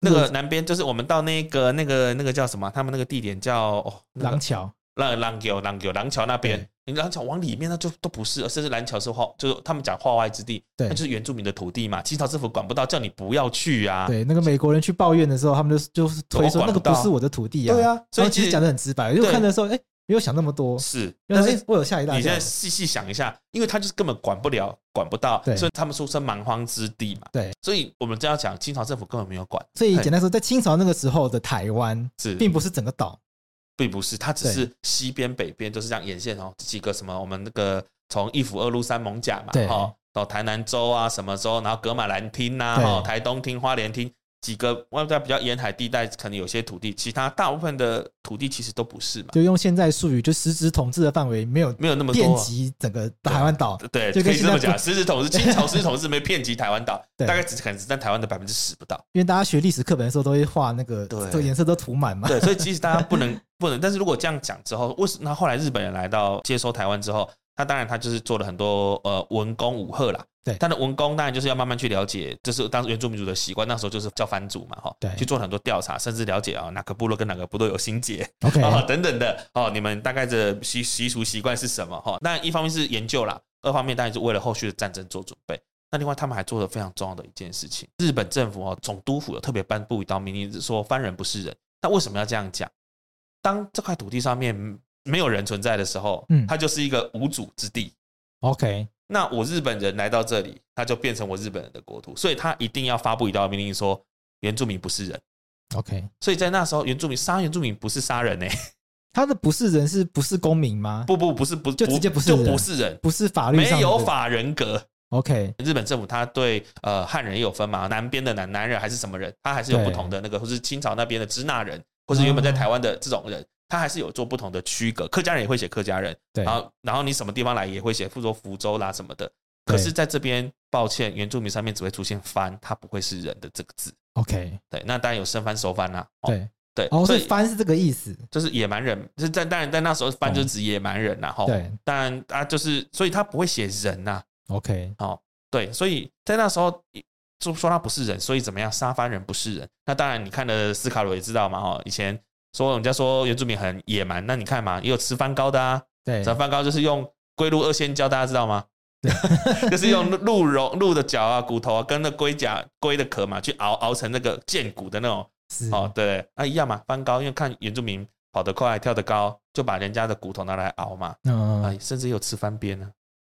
那个南边就是我们到那个那个那个叫什么？他们那个地点叫哦，廊桥，廊廊桥廊桥廊桥那边，你廊桥往里面那就都不是，甚至廊桥是化，就是他们讲化外之地，对，那就是原住民的土地嘛。清朝政府管不到，叫你不要去啊。对，那个美国人去抱怨的时候，他们就就是推说那个不是我的土地啊。对啊，所以其实讲的很直白，因为看的时候，哎。没有想那么多，是，但是我有下一大跳。你现在细细想一下，因为他就是根本管不了，管不到，所以他们说是蛮荒之地嘛。对，所以我们这样讲，清朝政府根本没有管。所以简单说，在清朝那个时候的台湾是，并不是整个岛，并不是，它只是西边、北边就是这样沿线哦。几个什么，我们那个从一府二路三艋甲嘛，哈，到台南州啊，什么州，然后格马兰厅呐，哈，台东厅、花莲厅。几个外在比较沿海地带，可能有些土地，其他大部分的土地其实都不是嘛。就用现在术语，就实质统治的范围没有没有那么遍及整个台湾岛。对，就可以这么讲，实质统治，清朝实质统治没遍及台湾岛，大概只可能只占台湾的百分之十不到。因为大家学历史课本的时候都会画那个，这个颜色都涂满嘛。对，所以其实大家不能不能，但是如果这样讲之后，为什么那后来日本人来到接收台湾之后？他当然，他就是做了很多呃文工武赫啦。对，他的文工当然就是要慢慢去了解，就是当时原住民族的习惯。那时候就是叫番主嘛，哈，对，去做很多调查，甚至了解啊哪个部落跟哪个部落有心结，OK 啊等等的哦，你们大概的习习俗习惯是什么？哈，那一方面是研究啦，二方面当然是为了后续的战争做准备。那另外他们还做了非常重要的一件事情，日本政府哦总督府有特别颁布一道命令，说番人不是人。那为什么要这样讲？当这块土地上面没有人存在的时候，嗯，它就是一个无主之地。OK，那我日本人来到这里，它就变成我日本人的国土，所以他一定要发布一道命令说原住民不是人。OK，所以在那时候，原住民杀原住民不是杀人呢、欸？他的不是人是不是公民吗？不不不是不就直接不是就不是人，不是法律没有法人格。OK，日本政府他对呃汉人也有分嘛，南边的南南人还是什么人，他还是有不同的那个，或是清朝那边的支那人，或是原本在台湾的这种人。他还是有做不同的区隔，客家人也会写客家人，对，然后然后你什么地方来也会写，比如说福州啦什么的，可是在这边，抱歉，原住民上面只会出现“番”，它不会是人的这个字。OK，对，那当然有生番、熟番啦。对对，哦，所以“番”是这个意思，就是野蛮人，就是在当然在那时候“番”就是指野蛮人呐。哈，对，当然啊，就是所以他不会写人呐。OK，好，对，所以在那时候就说他不是人，所以怎么样？沙番人不是人。那当然，你看了斯卡罗也知道嘛。哈，以前说人家说原住民很野蛮，那你看嘛，也有吃番糕的啊。对，吃番糕就是用龟鹿二仙胶，大家知道吗？对，就是用鹿茸、鹿的脚啊、骨头啊，跟那龟甲、龟的壳嘛，去熬熬成那个剑骨的那种。哦，对，啊一样嘛，番糕，因为看原住民跑得快、跳得高，就把人家的骨头拿来熬嘛。嗯，哎，甚至有吃番边呢。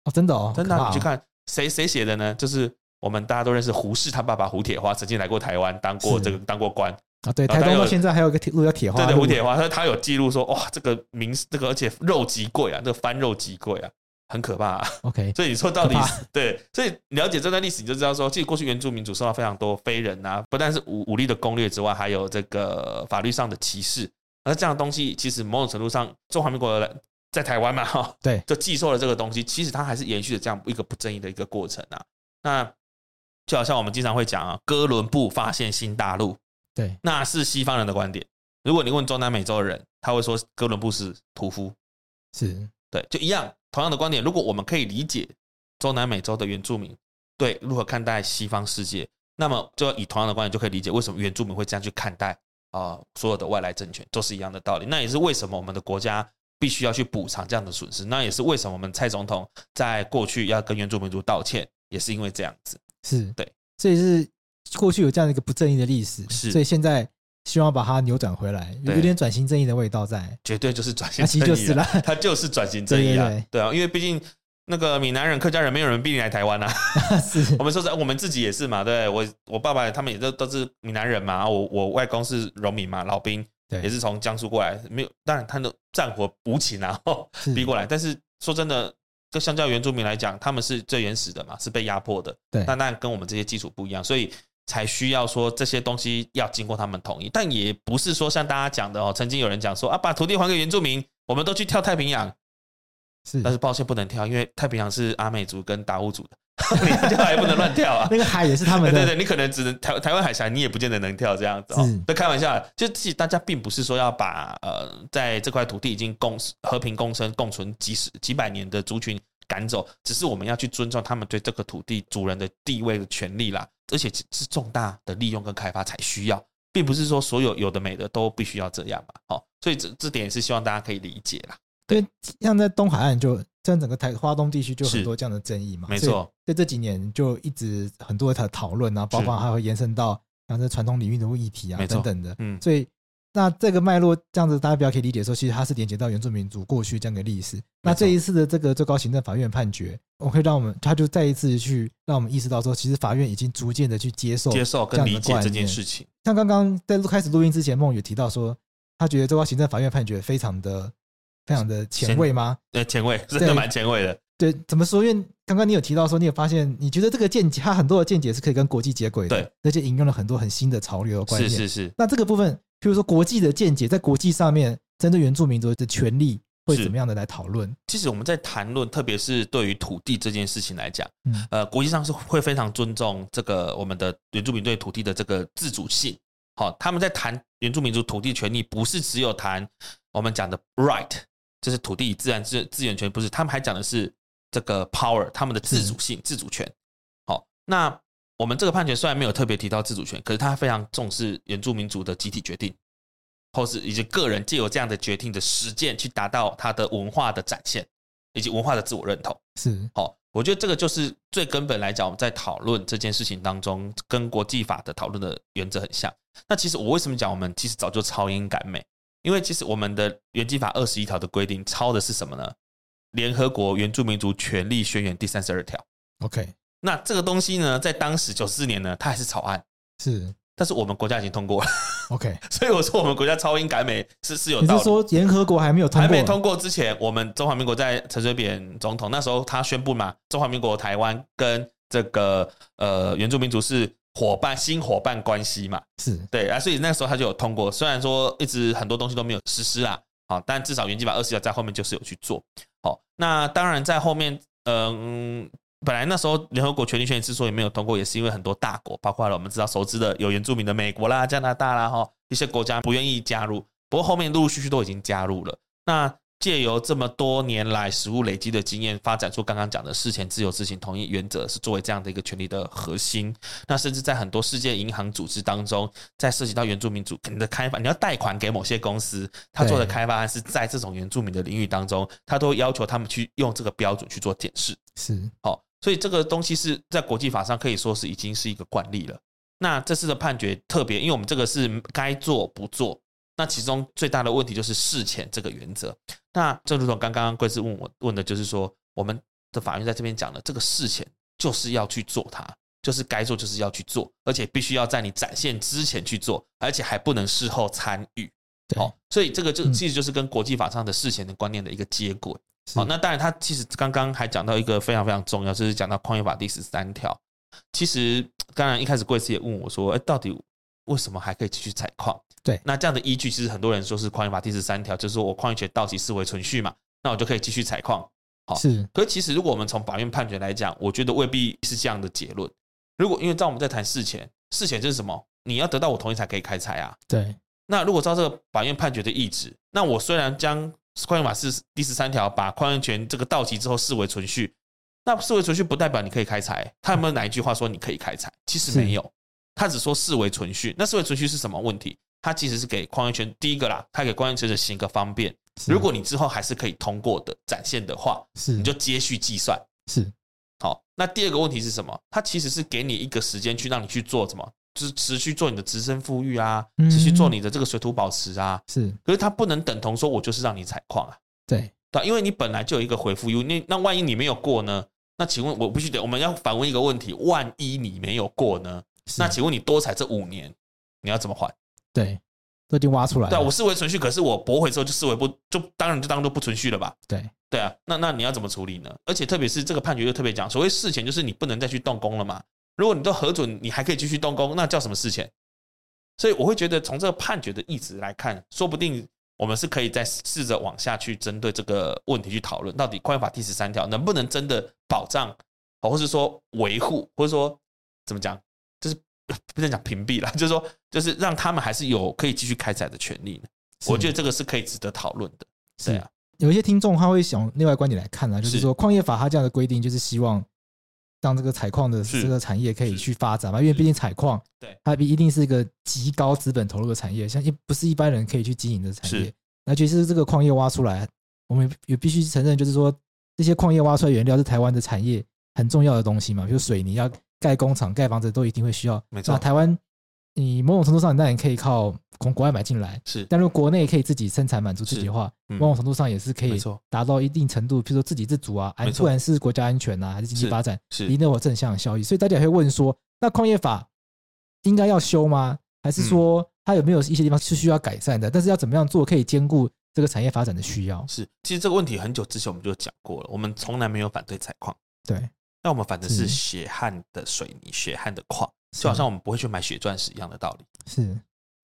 哦，真的哦，真的，你去看谁谁写的呢？就是我们大家都认识胡适他爸爸胡铁花，曾经来过台湾，当过这个当过官啊。对，台东到现在还有个铁路叫铁花。对对，胡铁花他他有记录说，哇，这个名这个而且肉极贵啊，这个番肉极贵啊。很可怕啊，OK，所以你说到底是对，所以了解这段历史，你就知道说，其实过去原住民族受到非常多非人啊，不但是武武力的攻略之外，还有这个法律上的歧视。而这样的东西，其实某种程度上，中华民国的在台湾嘛，哈，对，就继受了这个东西，其实它还是延续了这样一个不正义的一个过程啊。那就好像我们经常会讲啊，哥伦布发现新大陆，对，那是西方人的观点。如果你问中南美洲的人，他会说哥伦布是屠夫，是对，就一样。同样的观点，如果我们可以理解中南美洲的原住民对如何看待西方世界，那么就以同样的观点就可以理解为什么原住民会这样去看待啊、呃、所有的外来政权，都是一样的道理。那也是为什么我们的国家必须要去补偿这样的损失。那也是为什么我们蔡总统在过去要跟原住民族道歉，也是因为这样子。是。对，所以是过去有这样的一个不正义的历史，是。所以现在。希望把它扭转回来，有点转型正义的味道在，绝对就是转型正义，就是了，它就是转型正义啊，对啊，因为毕竟那个闽南人、客家人没有人逼你来台湾啊，是。我们说实在，我们自己也是嘛，对。我我爸爸他们也都都是闽南人嘛，我我外公是农民嘛，老兵，对，也是从江苏过来，没有，当然他的战火无情啊，逼过来，但是说真的，就相较原住民来讲，他们是最原始的嘛，是被压迫的，对，那那跟我们这些基础不一样，所以。才需要说这些东西要经过他们同意，但也不是说像大家讲的哦，曾经有人讲说啊，把土地还给原住民，我们都去跳太平洋，是，但是抱歉不能跳，因为太平洋是阿美族跟达悟族的，你跳还不能乱跳啊，那个海也是他们的，对对对，你可能只能台台湾海峡，你也不见得能跳这样子哦。那开玩笑，就其实大家并不是说要把呃，在这块土地已经共和平共生共存几十几百年的族群赶走，只是我们要去尊重他们对这个土地主人的地位的权利啦。而且是重大的利用跟开发才需要，并不是说所有有的没的都必须要这样嘛。好，所以这这点也是希望大家可以理解啦。对，像在东海岸就在整个台花东地区就很多这样的争议嘛。没错，在这几年就一直很多的讨论啊，包括还会延伸到像这传统领域的议题啊等等的。嗯，所以。那这个脉络这样子，大家比较可以理解说，其实它是连接到原住民族过去这样的历史。那这一次的这个最高行政法院判决，我可以让我们，他就再一次去让我们意识到说，其实法院已经逐渐的去接受、接受跟理解这件事情。像刚刚在开始录音之前，梦宇提到说，他觉得最高行政法院判决非常的、非常的前卫吗？对，前卫，真的蛮前卫的。对，怎么说？因为刚刚你有提到说，你有发现，你觉得这个见解，它很多的见解是可以跟国际接轨的，对，而且引用了很多很新的潮流的观念。是是是。那这个部分，譬如说国际的见解，在国际上面针对原住民族的权利会怎么样的来讨论？其实我们在谈论，特别是对于土地这件事情来讲，嗯，呃，国际上是会非常尊重这个我们的原住民对土地的这个自主性。好，他们在谈原住民族土地权利，不是只有谈我们讲的 right，就是土地自然资资源权，不是，他们还讲的是。这个 power，他们的自主性、自主权。好，那我们这个判决虽然没有特别提到自主权，可是他非常重视原住民族的集体决定，或是以及个人借由这样的决定的实践，去达到他的文化的展现，以及文化的自我认同。是，好，我觉得这个就是最根本来讲，我们在讨论这件事情当中，跟国际法的讨论的原则很像。那其实我为什么讲我们其实早就超英赶美？因为其实我们的原基法二十一条的规定抄的是什么呢？联合国原住民族权利宣言第三十二条，OK，那这个东西呢，在当时九四年呢，它还是草案，是，但是我们国家已经通过了，OK，所以我说我们国家超英改美是是有道理。你是说联合国还没有通过？还没通过之前，我们中华民国在陈水扁总统那时候，他宣布嘛，中华民国台湾跟这个呃原住民族是伙伴，新伙伴关系嘛，是对啊，所以那时候他就有通过，虽然说一直很多东西都没有实施啦。好，但至少原计法二十条在后面就是有去做。好，那当然在后面，嗯，本来那时候联合国权利宣言之所以没有通过，也是因为很多大国，包括了我们知道熟知的有原住民的美国啦、加拿大啦哈，一些国家不愿意加入。不过后面陆陆续续都已经加入了。那借由这么多年来实务累积的经验，发展出刚刚讲的事前自由知情同意原则，是作为这样的一个权利的核心。那甚至在很多世界银行组织当中，在涉及到原住民主你的开发，你要贷款给某些公司，他做的开发案是在这种原住民的领域当中，他都要求他们去用这个标准去做检视。是，好，所以这个东西是在国际法上可以说是已经是一个惯例了。那这次的判决特别，因为我们这个是该做不做。那其中最大的问题就是事前这个原则。那正如同刚刚贵司问我问的，就是说我们的法院在这边讲的这个事前就是要去做它，就是该做就是要去做，而且必须要在你展现之前去做，而且还不能事后参与。好，所以这个就其实就是跟国际法上的事前的观念的一个接轨。好，那当然他其实刚刚还讲到一个非常非常重要，就是讲到矿业法第十三条。其实当然一开始贵司也问我说，哎，到底为什么还可以继续采矿？对，那这样的依据，其实很多人说是矿业法第十三条，就是说我矿业权到期视为存续嘛，那我就可以继续采矿。好，是。可是其实如果我们从法院判决来讲，我觉得未必是这样的结论。如果因为在我们在谈事前，事前就是什么？你要得到我同意才可以开采啊。对。那如果照这个法院判决的意旨，那我虽然将矿业法是第十三条把矿业权这个到期之后视为存续，那视为存续不代表你可以开采。他有没有哪一句话说你可以开采？其实没有，他只说视为存续。那视为存续是什么问题？它其实是给矿业权第一个啦，它给矿业权者行个方便。如果你之后还是可以通过的展现的话，是你就接续计算。是好，那第二个问题是什么？它其实是给你一个时间去让你去做什么，就是持续做你的直升富裕啊，持续做你的这个水土保持啊。是，可是它不能等同说我就是让你采矿啊。对对，因为你本来就有一个回复义务，那那万一你没有过呢？那请问我必须得我们要反问一个问题：万一你没有过呢？那请问你多采这五年，你要怎么还？对。都已经挖出来了，对，我视为存续，可是我驳回之后就视为不，就当然就当做不存续了吧？对，对啊，那那你要怎么处理呢？而且特别是这个判决又特别讲，所谓事前就是你不能再去动工了嘛。如果你都核准，你还可以继续动工，那叫什么事前？所以我会觉得从这个判决的意思来看，说不定我们是可以再试着往下去针对这个问题去讨论，到底矿业法第十三条能不能真的保障，或是说维护，或者说怎么讲？不是讲屏蔽了，就是说，就是让他们还是有可以继续开采的权利。我觉得这个是可以值得讨论的。是啊，有一些听众他会想另外观点来看呢，就是说矿业法它这样的规定，就是希望让这个采矿的这个产业可以去发展嘛，因为毕竟采矿，对，它一定是一个极高资本投入的产业，像一不是一般人可以去经营的产业。那其实这个矿业挖出来，我们也必须承认，就是说这些矿业挖出来原料是台湾的产业很重要的东西嘛，比如水泥要。盖工厂、盖房子都一定会需要。没错。那台湾，你某种程度上，你当然可以靠从国外买进来。是。但如果国内可以自己生产满足自己的话，某种程度上也是可以达到一定程度，比如说自给自足啊，不管是国家安全啊，还是经济发展，是一定有正向的效益。所以大家也会问说，那矿业法应该要修吗？还是说它有没有一些地方是需要改善的？但是要怎么样做可以兼顾这个产业发展的需要？是。其实这个问题很久之前我们就讲过了，我们从来没有反对采矿。对。那我们反正是血汗的水泥、血汗的矿，就好像我们不会去买血钻石一样的道理。是，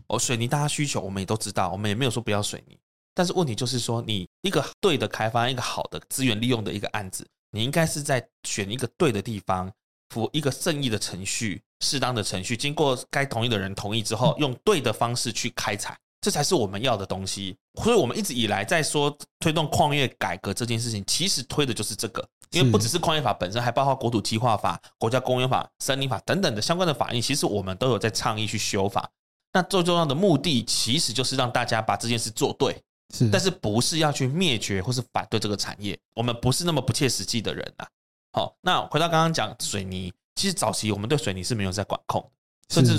哦，水泥大家需求我们也都知道，我们也没有说不要水泥。但是问题就是说，你一个对的开发，一个好的资源利用的一个案子，你应该是在选一个对的地方，符一个正义的程序、适当的程序，经过该同意的人同意之后，用对的方式去开采，这才是我们要的东西。所以我们一直以来在说推动矿业改革这件事情，其实推的就是这个。因为不只是矿业法本身，还包括国土计划法、国家公园法、森林法等等的相关的法律，其实我们都有在倡议去修法。那最重要的目的，其实就是让大家把这件事做对，是，但是不是要去灭绝或是反对这个产业？我们不是那么不切实际的人呐。好，那回到刚刚讲水泥，其实早期我们对水泥是没有在管控，甚至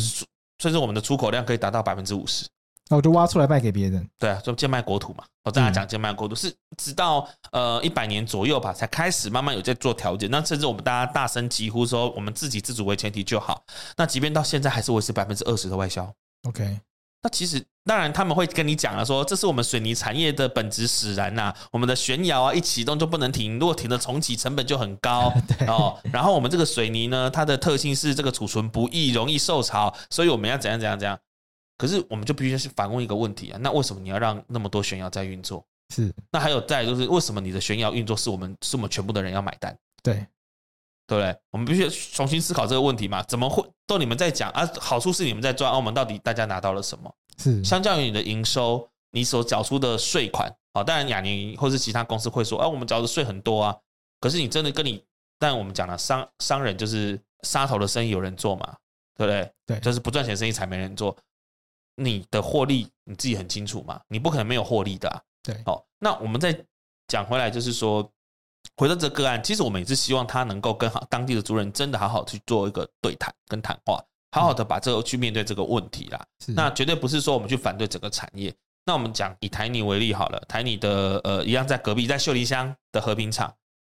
甚至我们的出口量可以达到百分之五十。那我就挖出来卖给别人。对啊，就贱卖国土嘛。我大家讲贱卖国土是直到呃一百年左右吧，才开始慢慢有在做调节。那甚至我们大家大声疾呼说，我们自给自足为前提就好。那即便到现在还是维持百分之二十的外销。OK，那其实当然他们会跟你讲了，说这是我们水泥产业的本质使然呐。我们的旋窑啊一启动就不能停，如果停了重启成本就很高 哦。然后我们这个水泥呢，它的特性是这个储存不易，容易受潮，所以我们要怎样怎样怎样。可是，我们就必须是反问一个问题啊，那为什么你要让那么多悬崖在运作？是，那还有再就是，为什么你的悬崖运作是我们是我们全部的人要买单？对，对不对？我们必须重新思考这个问题嘛？怎么会都你们在讲啊？好处是你们在赚，澳门到底大家拿到了什么？是相较于你的营收，你所缴出的税款，好，当然雅尼或是其他公司会说，啊，我们缴的税很多啊。可是你真的跟你，但我们讲了商商人就是杀头的生意有人做嘛，对不对？对，就是不赚钱生意才没人做。你的获利你自己很清楚嘛？你不可能没有获利的啊。对，好，那我们再讲回来，就是说，回到这个个案，其实我们也是希望他能够跟好当地的族人真的好好去做一个对谈跟谈话，好好的把这个去面对这个问题啦。那绝对不是说我们去反对整个产业。那我们讲以台泥为例好了，台泥的呃一样在隔壁，在秀林乡的和平厂。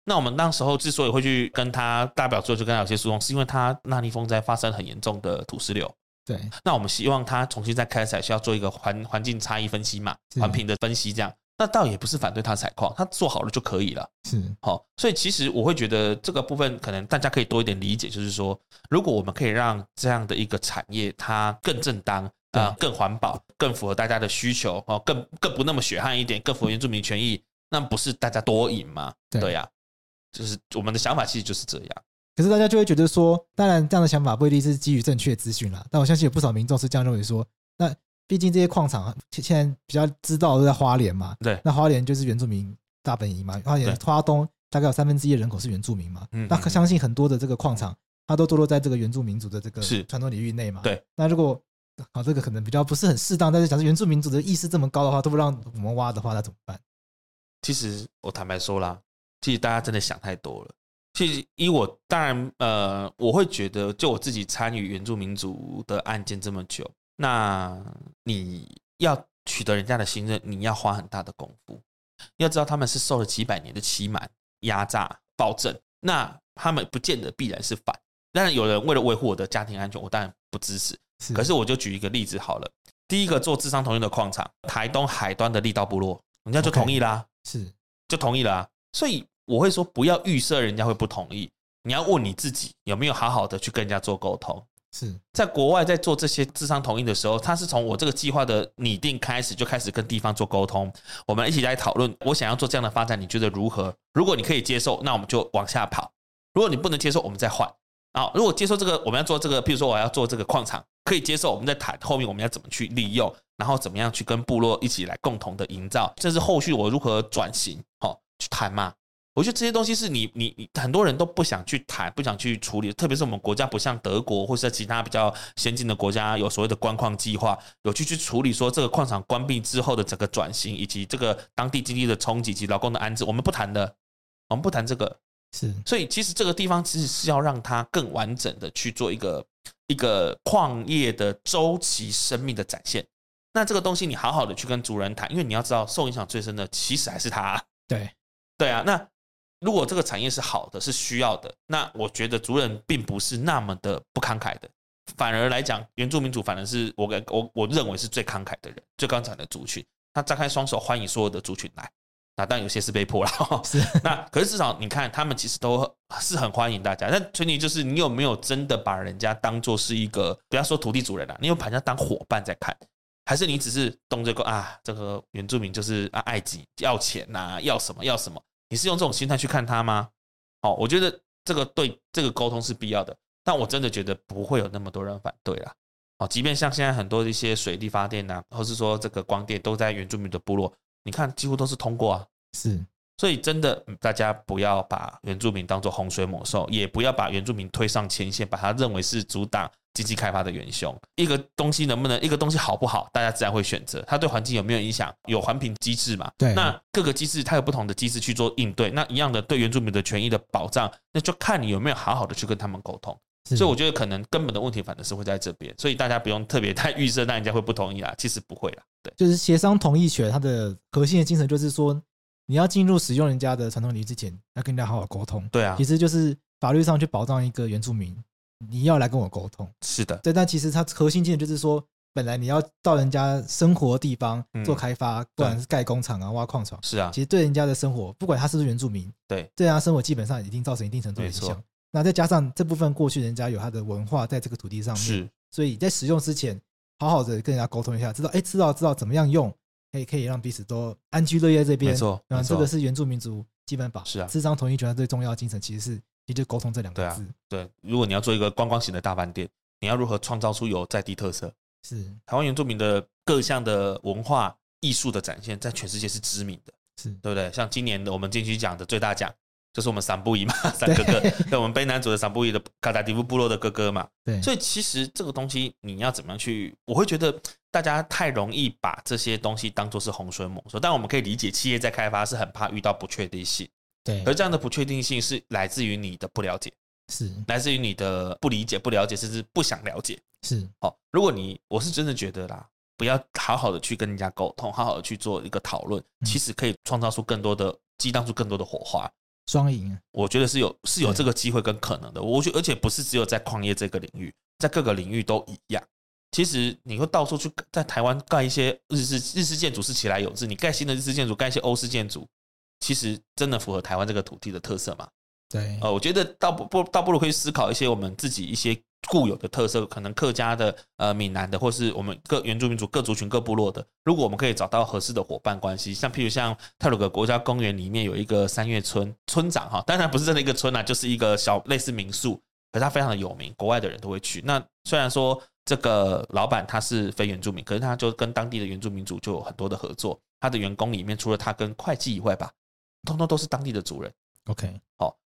那我们当时候之所以会去跟他大表做，就跟他有些诉讼，是因为他纳尼风灾发生很严重的土石流。对，那我们希望他重新再开采，需要做一个环环境差异分析嘛，环评的分析这样。那倒也不是反对他采矿，他做好了就可以了。是，好，所以其实我会觉得这个部分可能大家可以多一点理解，就是说，如果我们可以让这样的一个产业它更正当啊、呃，更环保，更符合大家的需求哦，更更不那么血汗一点，更符合原住民权益，那不是大家多赢吗？对呀、啊，就是我们的想法其实就是这样。可是大家就会觉得说，当然这样的想法不一定是基于正确资讯啦，但我相信有不少民众是这样认为说，那。毕竟这些矿场现在比较知道都在花莲嘛，对，那花莲就是原住民大本营嘛，花莲花东大概有三分之一的人口是原住民嘛，嗯，那相信很多的这个矿场，它都坐落在这个原住民族的这个传统领域内嘛，对。那如果好这个可能比较不是很适当，但是假设原住民族的意识这么高的话，都不让我们挖的话，那怎么办？其实我坦白说啦，其实大家真的想太多了。其实以我当然呃，我会觉得就我自己参与原住民族的案件这么久。那你要取得人家的信任，你要花很大的功夫。要知道他们是受了几百年的欺瞒、压榨、暴政，那他们不见得必然是反。当然，有人为了维护我的家庭安全，我当然不支持。可是我就举一个例子好了。第一个做智商同意的矿场，台东海端的力道部落，人家就同意啦，是就同意啦啊。所以我会说，不要预设人家会不同意，你要问你自己有没有好好的去跟人家做沟通。是在国外在做这些智商同意的时候，他是从我这个计划的拟定开始就开始跟地方做沟通，我们一起来讨论，我想要做这样的发展，你觉得如何？如果你可以接受，那我们就往下跑；如果你不能接受，我们再换。啊，如果接受这个，我们要做这个，譬如说我要做这个矿场，可以接受，我们再谈后面我们要怎么去利用，然后怎么样去跟部落一起来共同的营造，这是后续我如何转型，好去谈嘛。我觉得这些东西是你你你很多人都不想去谈，不想去处理，特别是我们国家不像德国或者在其他比较先进的国家有所谓的关矿计划，有去去处理说这个矿场关闭之后的整个转型，以及这个当地经济的冲击及劳工的安置，我们不谈的，我们不谈这个。是，所以其实这个地方其实是要让它更完整的去做一个一个矿业的周期生命的展现。那这个东西你好好的去跟主人谈，因为你要知道受影响最深的其实还是他。对，对啊，那。如果这个产业是好的，是需要的，那我觉得族人并不是那么的不慷慨的，反而来讲，原住民族反而是我我我认为是最慷慨的人，最慷慨的族群，他张开双手欢迎所有的族群来。那当然有些是被迫了，是那可是至少你看，他们其实都是很欢迎大家。但前提就是你有没有真的把人家当做是一个，不要说土地主人了，你有把人家当伙伴在看，还是你只是动这个啊？这个原住民就是啊爱己要钱呐，要什么要什么？你是用这种心态去看他吗？好，我觉得这个对这个沟通是必要的，但我真的觉得不会有那么多人反对啦。哦，即便像现在很多一些水力发电呐，或是说这个光电都在原住民的部落，你看几乎都是通过啊。是，所以真的大家不要把原住民当做洪水猛兽，也不要把原住民推上前线，把他认为是阻挡。经济开发的元凶，一个东西能不能，一个东西好不好，大家自然会选择。它对环境有没有影响？有环评机制嘛？对。那各个机制它有不同的机制去做应对。那一样的对原住民的权益的保障，那就看你有没有好好的去跟他们沟通。所以我觉得可能根本的问题反正是会在这边。所以大家不用特别太预设，那人家会不同意啦。其实不会啦。对，就是协商同意权，它的核心的精神就是说，你要进入使用人家的传统领域之前，要跟人家好好沟通。对啊，其实就是法律上去保障一个原住民。你要来跟我沟通，是的，对，但其实它核心精神就是说，本来你要到人家生活的地方做开发，不管是盖工厂啊、挖矿场，是啊，其实对人家的生活，不管他是不是原住民，对，对他生活基本上已经造成一定程度的影响。那再加上这部分过去人家有他的文化在这个土地上面，是，所以在使用之前，好好的跟人家沟通一下，知道哎，知道知道怎么样用，可以可以让彼此都安居乐业这边，没错，然后，这个是原住民族基本法，是啊，智商同意权最重要的精神其实是。也就沟通这两个字。对，如果你要做一个观光型的大饭店，你要如何创造出有在地特色？是台湾原住民的各项的文化艺术的展现，在全世界是知名的，是对不对？像今年的我们金曲奖的最大奖，就是我们桑布伊嘛，三哥哥，对，我们卑南族的桑布伊的卡达迪夫部落的哥哥嘛。对，所以其实这个东西你要怎么样去？我会觉得大家太容易把这些东西当做是洪水猛兽，但我们可以理解，企业在开发是很怕遇到不确定性。对，而这样的不确定性是来自于你的不了解，是来自于你的不理解、不了解，甚至不想了解。是，好，如果你我是真的觉得啦，不要好好的去跟人家沟通，好好的去做一个讨论，其实可以创造出更多的激荡出更多的火花，双赢。我觉得是有是有这个机会跟可能的。我觉得，而且不是只有在矿业这个领域，在各个领域都一样。其实你会到处去在台湾盖一些日式日式建筑是其来有志，你盖新的日式建筑，盖一些欧式建筑，其实真的符合台湾这个土地的特色吗？对，呃，我觉得倒不不倒不如可以思考一些我们自己一些固有的特色，可能客家的、呃闽南的，或是我们各原住民族各族群各部落的，如果我们可以找到合适的伙伴关系，像譬如像泰鲁格国家公园里面有一个三月村村长哈，当然不是真的一个村啊，就是一个小类似民宿，可是它非常的有名，国外的人都会去。那虽然说这个老板他是非原住民，可是他就跟当地的原住民族就有很多的合作，他的员工里面除了他跟会计以外吧，通通都是当地的族人。OK，好。那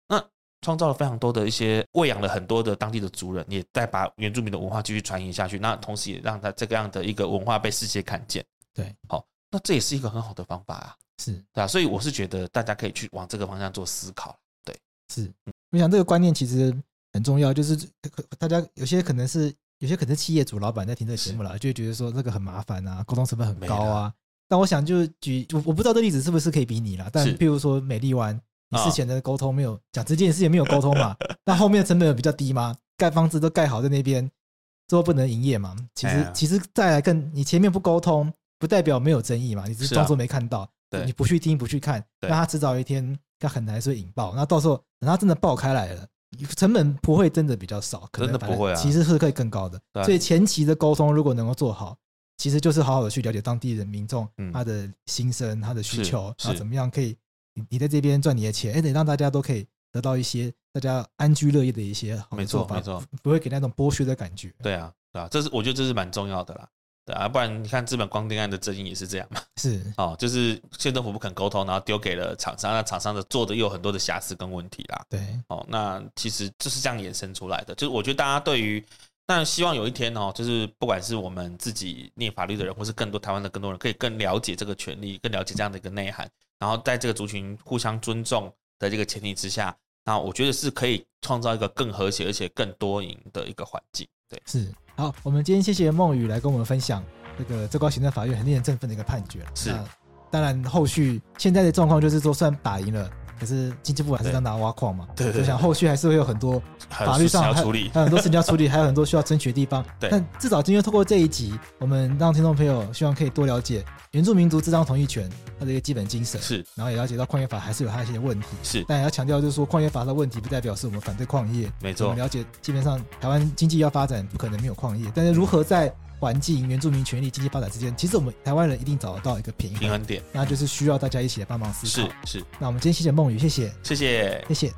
创造了非常多的一些，喂养了很多的当地的族人，也再把原住民的文化继续传承下去。那同时也让他这个样的一个文化被世界看见。对，好，那这也是一个很好的方法啊。是，对啊，所以我是觉得大家可以去往这个方向做思考。对，是，我想这个观念其实很重要，就是大家有些可能是有些可能是企业主老板在听这个节目了，就会觉得说这个很麻烦啊，沟通成本很高啊。但我想就举我我不知道这例子是不是可以比拟了，但譬如说美丽湾。你事前的沟通没有讲这件事，也没有沟通嘛？那后面的成本比较低吗？盖房子都盖好在那边，最后不能营业嘛？其实，其实再来更，你前面不沟通，不代表没有争议嘛？你只是装作没看到，你不去听不去看，那他迟早一天，他很难说引爆。那到时候等他真的爆开来了，成本不会真的比较少，可能不会啊，其实是可以更高的。所以前期的沟通如果能够做好，其实就是好好的去了解当地的民众他的心声、他的需求，然后怎么样可以。你你在这边赚你的钱，哎，得让大家都可以得到一些大家安居乐业的一些好做法，没错，没错，不会给那种剥削的感觉。对啊，对啊，这是我觉得这是蛮重要的啦，对啊，不然你看资本光电案的争议也是这样嘛，是 哦，就是县政府不肯沟通，然后丢给了厂商，那厂商的做的又有很多的瑕疵跟问题啦，对，哦，那其实就是这样衍生出来的，就是我觉得大家对于，那希望有一天哦，就是不管是我们自己念法律的人，或是更多台湾的更多人，可以更了解这个权利，更了解这样的一个内涵。然后在这个族群互相尊重的这个前提之下，那我觉得是可以创造一个更和谐而且更多赢的一个环境。对，是。好，我们今天谢谢孟宇来跟我们分享这个最高行政法院很令人振奋的一个判决。是。当然，后续现在的状况就是说，算打赢了。可是经济部还是让他挖矿嘛？对，我想后续还是会有很多法律上还有很多事情要处理，还有很多需要争取的地方。对，但至少今天透过这一集，我们让听众朋友希望可以多了解原住民族自治同意权它的一个基本精神。是，然后也了解到矿业法还是有它一些问题。是，但也要强调就是说，矿业法的问题不代表是我们反对矿业。没错，我们了解基本上台湾经济要发展，不可能没有矿业。但是如何在环境、原住民权利、经济发展之间，其实我们台湾人一定找得到一个平衡。平衡点，那就是需要大家一起来帮忙思考。是是，那我们今天谢谢梦雨，谢谢，谢谢，谢谢。